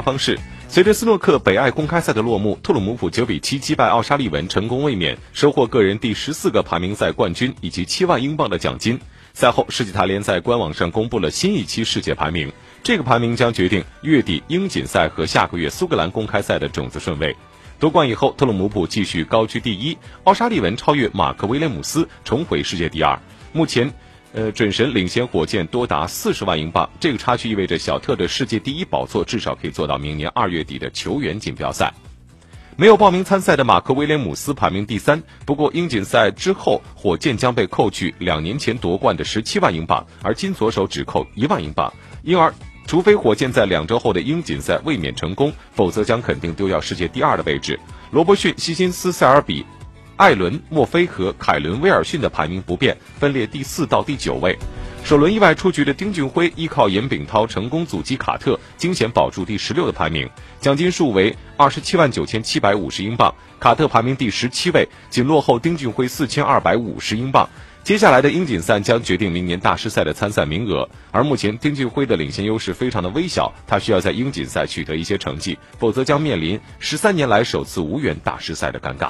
方式。随着斯诺克北爱公开赛的落幕，特鲁姆普九比七击败奥沙利文，成功卫冕，收获个人第十四个排名赛冠军以及七万英镑的奖金。赛后，世纪坛联在官网上公布了新一期世界排名，这个排名将决定月底英锦赛和下个月苏格兰公开赛的种子顺位。夺冠以后，特鲁姆普继续高居第一，奥沙利文超越马克威廉姆斯，重回世界第二。目前。呃，准神领先火箭多达四十万英镑，这个差距意味着小特的世界第一宝座至少可以做到明年二月底的球员锦标赛。没有报名参赛的马克威廉姆斯排名第三，不过英锦赛之后，火箭将被扣去两年前夺冠的十七万英镑，而金左手只扣一万英镑，因而除非火箭在两周后的英锦赛卫冕成功，否则将肯定丢掉世界第二的位置。罗伯逊、希金斯、塞尔比。艾伦、墨菲和凯伦·威尔逊的排名不变，分列第四到第九位。首轮意外出局的丁俊晖依靠严炳涛成功阻击卡特，惊险保住第十六的排名，奖金数为二十七万九千七百五十英镑。卡特排名第十七位，仅落后丁俊晖四千二百五十英镑。接下来的英锦赛将决定明年大师赛的参赛名额，而目前丁俊晖的领先优势非常的微小，他需要在英锦赛取得一些成绩，否则将面临十三年来首次无缘大师赛的尴尬。